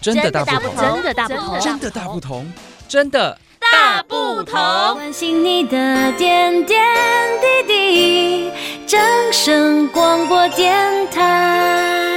真的大不同，真的大不同，真的大不同，真的大不同。关心你的点点滴滴，掌声广播电台。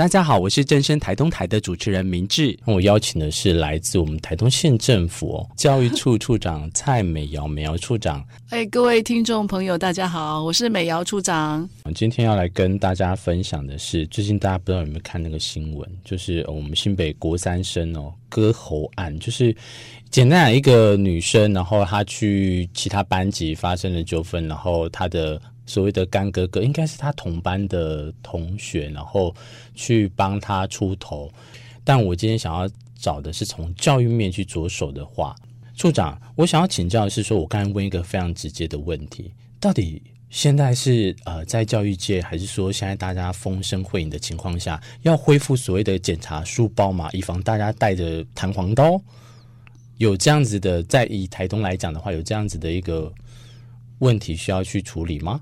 大家好，我是正声台东台的主持人明志。我邀请的是来自我们台东县政府、哦、教育处处长蔡美瑶，美瑶处长。哎，各位听众朋友，大家好，我是美瑶处长。今天要来跟大家分享的是，最近大家不知道有没有看那个新闻，就是我们新北国三生哦割喉案，就是简单讲一个女生，然后她去其他班级发生了纠纷，然后她的。所谓的干哥哥应该是他同班的同学，然后去帮他出头。但我今天想要找的是从教育面去着手的话，处长，我想要请教的是说，我刚才问一个非常直接的问题：到底现在是呃在教育界，还是说现在大家风声会影的情况下，要恢复所谓的检查书包嘛，以防大家带着弹簧刀？有这样子的，在以台东来讲的话，有这样子的一个问题需要去处理吗？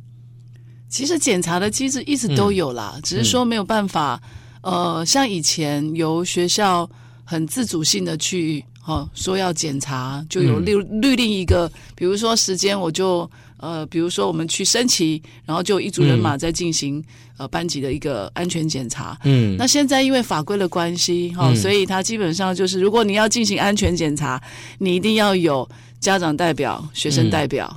其实检查的机制一直都有啦，嗯、只是说没有办法，嗯、呃，像以前由学校很自主性的去哦说要检查，就有律律令一个，比如说时间，我就呃，比如说我们去升旗，然后就一组人马在进行、嗯、呃班级的一个安全检查。嗯，那现在因为法规的关系哈、哦嗯，所以它基本上就是，如果你要进行安全检查，你一定要有家长代表、学生代表，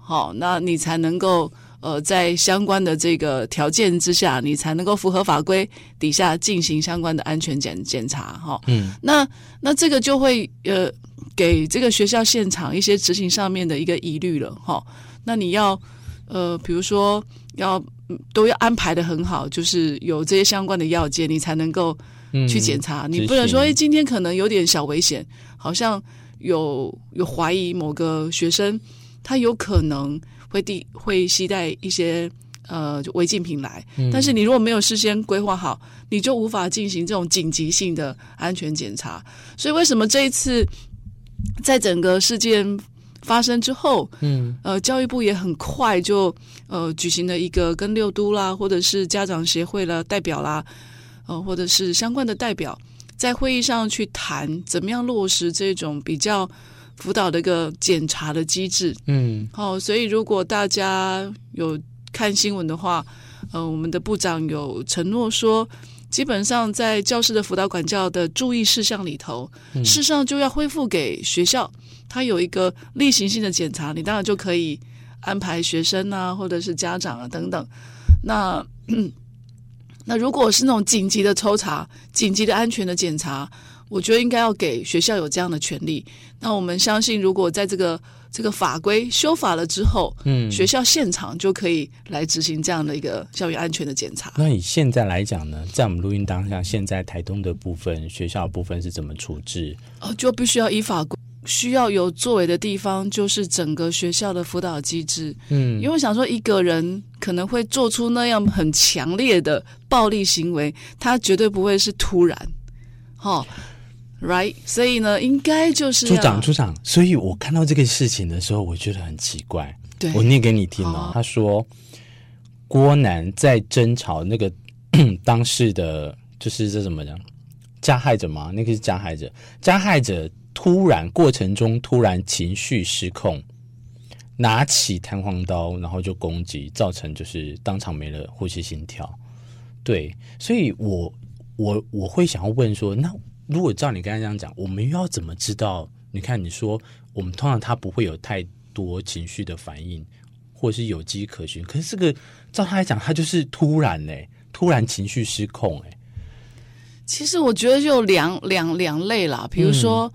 好、嗯哦，那你才能够。呃，在相关的这个条件之下，你才能够符合法规底下进行相关的安全检检查，哈、哦。嗯，那那这个就会呃给这个学校现场一些执行上面的一个疑虑了，哈、哦。那你要呃，比如说要都要安排的很好，就是有这些相关的要件，你才能够去检查。嗯、你不能说，哎，今天可能有点小危险，好像有有怀疑某个学生他有可能。会递会携带一些呃违禁品来，嗯，但是你如果没有事先规划好，你就无法进行这种紧急性的安全检查。所以为什么这一次在整个事件发生之后，嗯，呃，教育部也很快就呃举行了一个跟六都啦，或者是家长协会啦代表啦，呃，或者是相关的代表在会议上去谈怎么样落实这种比较。辅导的一个检查的机制，嗯，好、哦，所以如果大家有看新闻的话，呃，我们的部长有承诺说，基本上在教师的辅导管教的注意事项里头，嗯、事实上就要恢复给学校，他有一个例行性的检查，你当然就可以安排学生啊，或者是家长啊等等。那 那如果是那种紧急的抽查、紧急的安全的检查。我觉得应该要给学校有这样的权利。那我们相信，如果在这个这个法规修法了之后，嗯，学校现场就可以来执行这样的一个校园安全的检查。那以现在来讲呢，在我们录音当下，现在台东的部分学校的部分是怎么处置？哦，就必须要依法规，需要有作为的地方，就是整个学校的辅导机制。嗯，因为我想说，一个人可能会做出那样很强烈的暴力行为，他绝对不会是突然，哦。Right，所以呢，应该就是处长，处长。所以我看到这个事情的时候，我觉得很奇怪。对，我念给你听哦。他说，郭楠在争吵那个 当事的，就是这怎么讲？加害者吗？那个是加害者。加害者突然过程中突然情绪失控，拿起弹簧刀，然后就攻击，造成就是当场没了呼吸心跳。对，所以我我我会想要问说，那。如果照你刚才这样讲，我们又要怎么知道？你看，你说我们通常他不会有太多情绪的反应，或者是有迹可循。可是这个照他来讲，他就是突然嘞、欸，突然情绪失控哎、欸。其实我觉得就两两两类啦。比如说，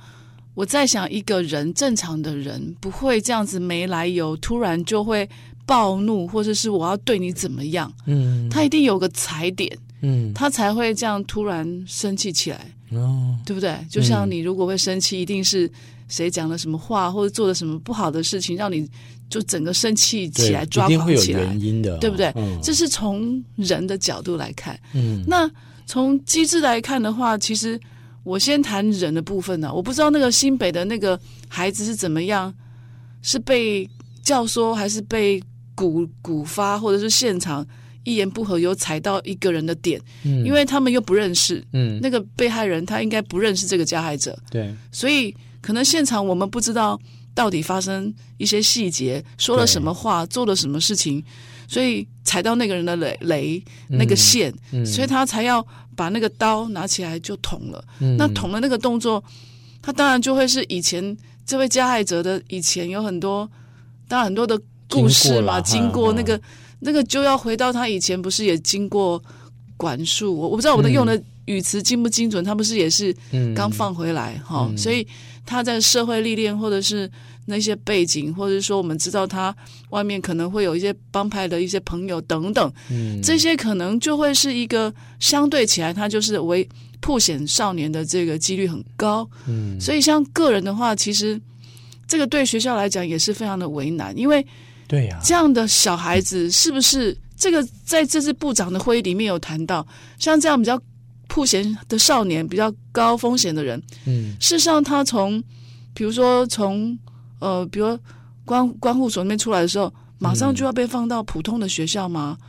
我在想，一个人正常的人不会这样子没来由突然就会暴怒，或者是我要对你怎么样？嗯，他一定有个踩点，嗯，他才会这样突然生气起来。哦，对不对？就像你如果会生气，嗯，一定是谁讲了什么话，或者做了什么不好的事情，让你就整个生气起来，抓狂起来，会有原因的，对不对？嗯，这是从人的角度来看。嗯，那从机制来看的话，其实我先谈人的部分呢，啊。我不知道那个新北的那个孩子是怎么样，是被教唆还是被鼓鼓发，或者是现场一言不合有踩到一个人的点，嗯，因为他们又不认识，嗯，那个被害人他应该不认识这个加害者，对，所以可能现场我们不知道到底发生一些细节，说了什么话，做了什么事情，所以踩到那个人的雷雷那个线，嗯，所以他才要把那个刀拿起来就捅了。嗯，那捅的那个动作，他当然就会是以前这位加害者的以前有很多，当然很多的故事嘛，经过那个。那个就要回到他以前不是也经过管束，我我不知道我的用的语词精不精准，嗯、他不是也是刚放回来哈，嗯、所以他在社会历练或者是那些背景，或者是说我们知道他外面可能会有一些帮派的一些朋友等等，嗯、这些可能就会是一个相对起来，他就是为破险少年的这个几率很高，嗯，所以像个人的话，其实这个对学校来讲也是非常的为难，因为。对呀，这样的小孩子是不是这个在这次部长的会议里面有谈到，像这样比较曝险的少年，比较高风险的人，嗯，事实上他从，比如说从呃，比如关关护所那边出来的时候，马上就要被放到普通的学校吗？嗯、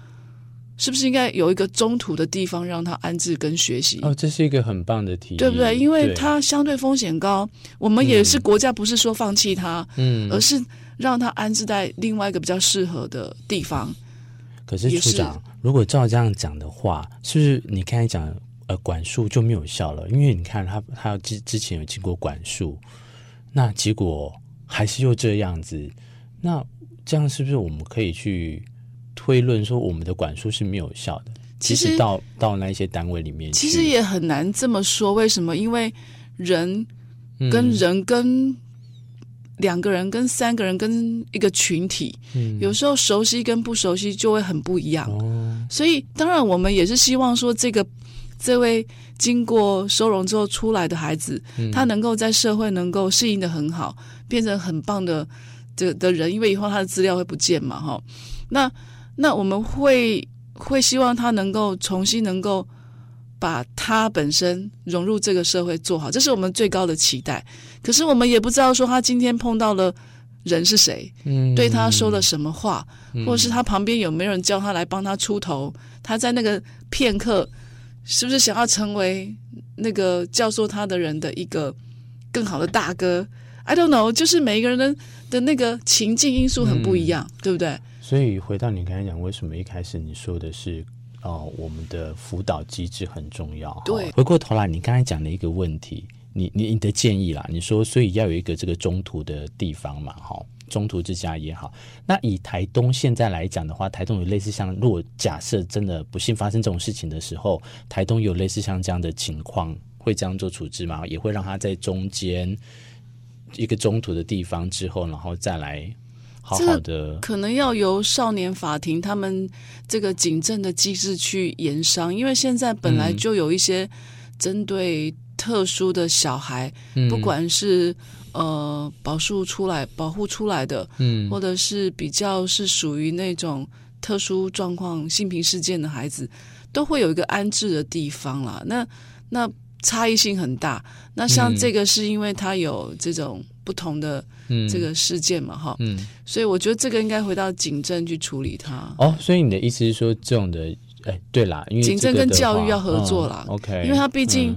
是不是应该有一个中途的地方让他安置跟学习？哦，这是一个很棒的提议，对不对？因为他相对风险高，我们也是国家不是说放弃他，嗯，而是。让他安置在另外一个比较适合的地方。可是处长，如果照这样讲的话，是不是你刚才讲呃管束就没有效了？因为你看他他之之前有经过管束，那结果还是又这样子，那这样是不是我们可以去推论说我们的管束是没有效的？其实到到那一些单位里面，其实也很难这么说。为什么？因为人跟人跟、嗯。两个人跟三个人跟一个群体，嗯，有时候熟悉跟不熟悉就会很不一样。哦，所以当然我们也是希望说，这个这位经过收容之后出来的孩子，嗯，他能够在社会能够适应的很好，变成很棒的的的人，因为以后他的资料会不见嘛，哈。那那我们会会希望他能够重新能够。把他本身融入这个社会做好，这是我们最高的期待。可是我们也不知道说他今天碰到了人是谁，嗯，对他说了什么话，嗯、或者是他旁边有没有人叫他来帮他出头？他在那个片刻，是不是想要成为那个教唆他的人的一个更好的大哥？I don't know，就是每一个人的的那个情境因素很不一样，嗯、对不对？所以回到你刚才讲，为什么一开始你说的是？哦，我们的辅导机制很重要。对，回过头来，你刚才讲的一个问题，你你你的建议啦，你说所以要有一个这个中途的地方嘛，哈，中途之家也好。那以台东现在来讲的话，台东有类似像，如果假设真的不幸发生这种事情的时候，台东有类似像这样的情况，会这样做处置吗？也会让他在中间一个中途的地方之后，然后再来。好好的，可能要由少年法庭他们这个警政的机制去研商，因为现在本来就有一些针对特殊的小孩，嗯、不管是呃保护出来保护出来的，嗯，或者是比较是属于那种特殊状况性平事件的孩子，都会有一个安置的地方啦。那那差异性很大。那像这个是因为他有这种。不同的这个事件嘛，哈、嗯，所以我觉得这个应该回到警政去处理它。哦，所以你的意思是说，这种的，哎，对啦，因为警政跟教育要合作啦、哦、OK，因为他毕竟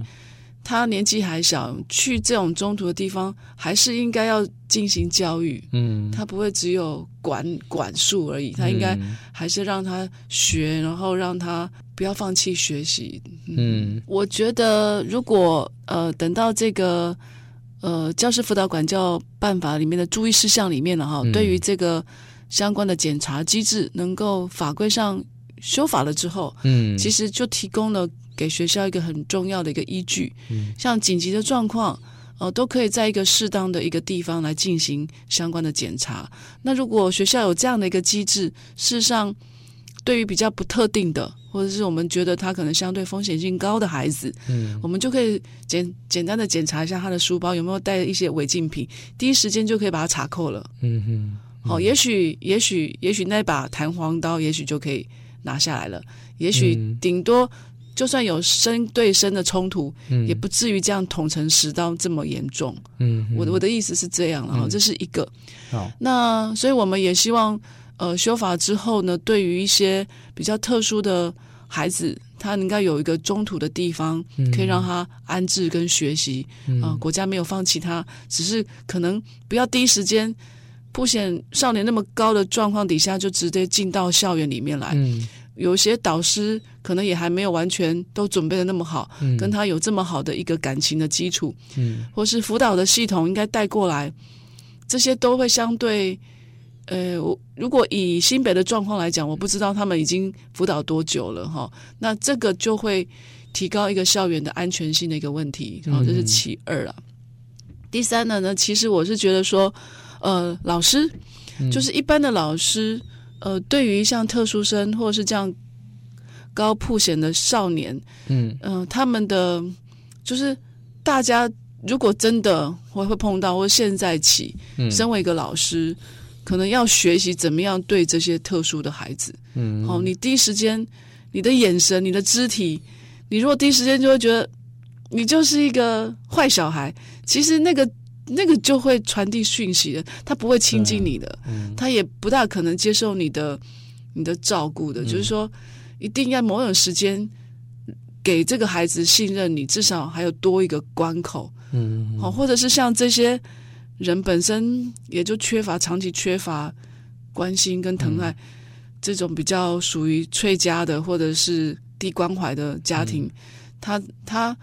他年纪还小，嗯、去这种中途的地方，还是应该要进行教育。嗯，他不会只有管管束而已，他应该还是让他学，然后让他不要放弃学习。嗯，我觉得如果呃等到这个。呃，教师辅导管教办法里面的注意事项里面呢，哈、嗯，对于这个相关的检查机制，能够法规上修法了之后，嗯，其实就提供了给学校一个很重要的一个依据，嗯，像紧急的状况，呃，都可以在一个适当的一个地方来进行相关的检查。那如果学校有这样的一个机制，事实上，对于比较不特定的。或者是我们觉得他可能相对风险性高的孩子，嗯，我们就可以简简单的检查一下他的书包有没有带一些违禁品，第一时间就可以把它查扣了，嗯哼，好、嗯。哦，也许也许也许那把弹簧刀也许就可以拿下来了，也许顶多就算有身对身的冲突，嗯，也不至于这样捅成十刀这么严重，嗯哼，我的我的意思是这样了哈，嗯、这是一个，好，那所以我们也希望。呃修法之后呢，对于一些比较特殊的孩子，他应该有一个中途的地方，可以让他安置跟学习。啊、嗯呃，国家没有放弃他，只是可能不要第一时间不显少年那么高的状况底下，就直接进到校园里面来。嗯有些导师可能也还没有完全都准备的那么好，嗯跟他有这么好的一个感情的基础，嗯或是辅导的系统应该带过来，这些都会相对，呃，我如果以新北的状况来讲，我不知道他们已经辅导多久了哈，那这个就会提高一个校园的安全性的一个问题，然后这是其二了。第三呢呢，其实我是觉得说，呃，老师就是一般的老师。呃，对于像特殊生或者是这样高曝险的少年，嗯嗯、呃，他们的就是大家如果真的会会碰到，或现在起，嗯身为一个老师，可能要学习怎么样对这些特殊的孩子，嗯，好、哦，你第一时间，你的眼神，你的肢体，你如果第一时间就会觉得你就是一个坏小孩，其实那个。那个就会传递讯息的，他不会亲近你的，嗯、他也不大可能接受你的你的照顾的。嗯、就是说，一定要某种时间给这个孩子信任你，至少还有多一个关口。嗯，好，或者是像这些人本身也就缺乏长期缺乏关心跟疼爱，嗯、这种比较属于脆家的或者是低关怀的家庭，嗯、他他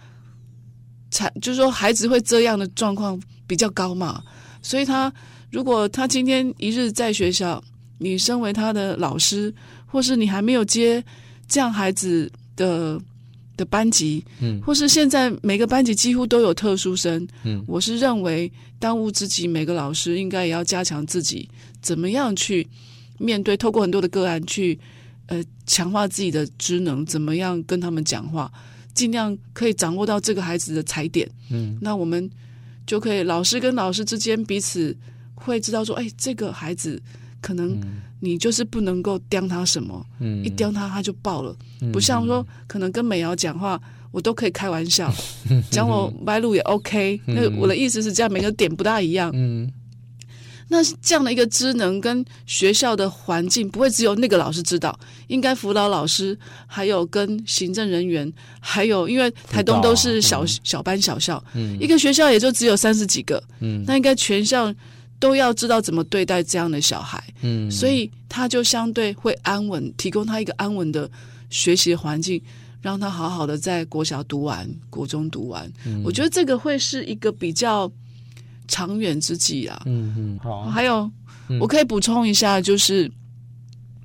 才就是说孩子会这样的状况。比较高嘛，所以他如果他今天一日在学校，你身为他的老师，或是你还没有接这样孩子的的班级，嗯，或是现在每个班级几乎都有特殊生，嗯，我是认为当务之急，每个老师应该也要加强自己怎么样去面对，透过很多的个案去呃强化自己的职能，怎么样跟他们讲话，尽量可以掌握到这个孩子的踩点，嗯，那我们。就可以，老师跟老师之间彼此会知道说，哎，这个孩子可能你就是不能够刁他什么，嗯，一刁他他就爆了，嗯、不像说可能跟美瑶讲话，我都可以开玩笑，嗯、讲我歪路也 OK，、嗯、那我的意思是这样，每个点不大一样，嗯。那这样的一个职能跟学校的环境，不会只有那个老师知道，应该辅导老师，还有跟行政人员，还有因为台东都是小、嗯、小班小校，嗯，一个学校也就只有三十几个，嗯，那应该全校都要知道怎么对待这样的小孩，嗯，所以他就相对会安稳，提供他一个安稳的学习环境，让他好好的在国小读完，国中读完，嗯，我觉得这个会是一个比较。长远之计啊，嗯嗯，好啊。还有，我可以补充一下，就是、嗯、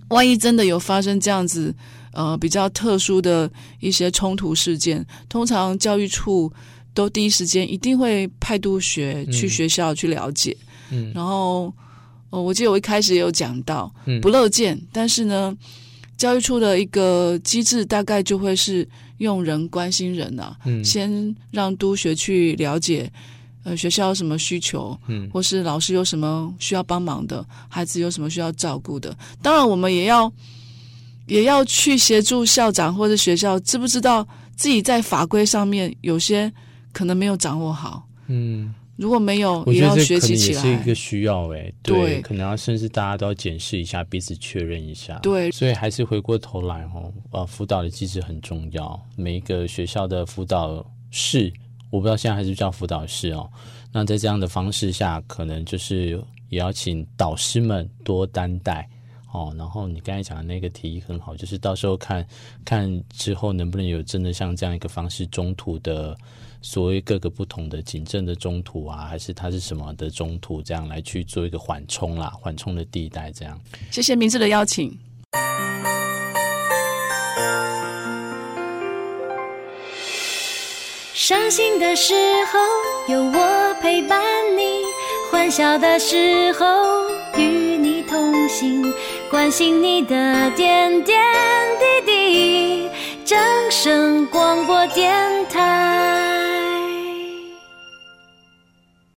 万一真的有发生这样子，呃，比较特殊的一些冲突事件，通常教育处都第一时间一定会派督学去学校去了解。嗯，然后，呃，我记得我一开始也有讲到，不乐见，但是呢，教育处的一个机制大概就会是用人关心人啊，嗯，先让督学去了解。呃，学校有什么需求，嗯，或是老师有什么需要帮忙的，孩子有什么需要照顾的，当然我们也要也要去协助校长或者学校，知不知道自己在法规上面有些可能没有掌握好，嗯，如果没有，也要学习起来，是一个需要哎，对，对可能要甚至大家都要检视一下，彼此确认一下，对，所以还是回过头来哦，呃，辅导的机制很重要，每一个学校的辅导室。我不知道现在还是叫辅导室哦。那在这样的方式下，可能就是也要请导师们多担待哦。然后你刚才讲的那个提议很好，就是到时候看看之后能不能有真的像这样一个方式，中途的所谓各个不同的警政的中途啊，还是它是什么的中途，这样来去做一个缓冲啦，缓冲的地带这样。谢谢明志的邀请。伤心的时候有我陪伴你，欢笑的时候与你同行，关心你的点点滴滴。掌声广播电台。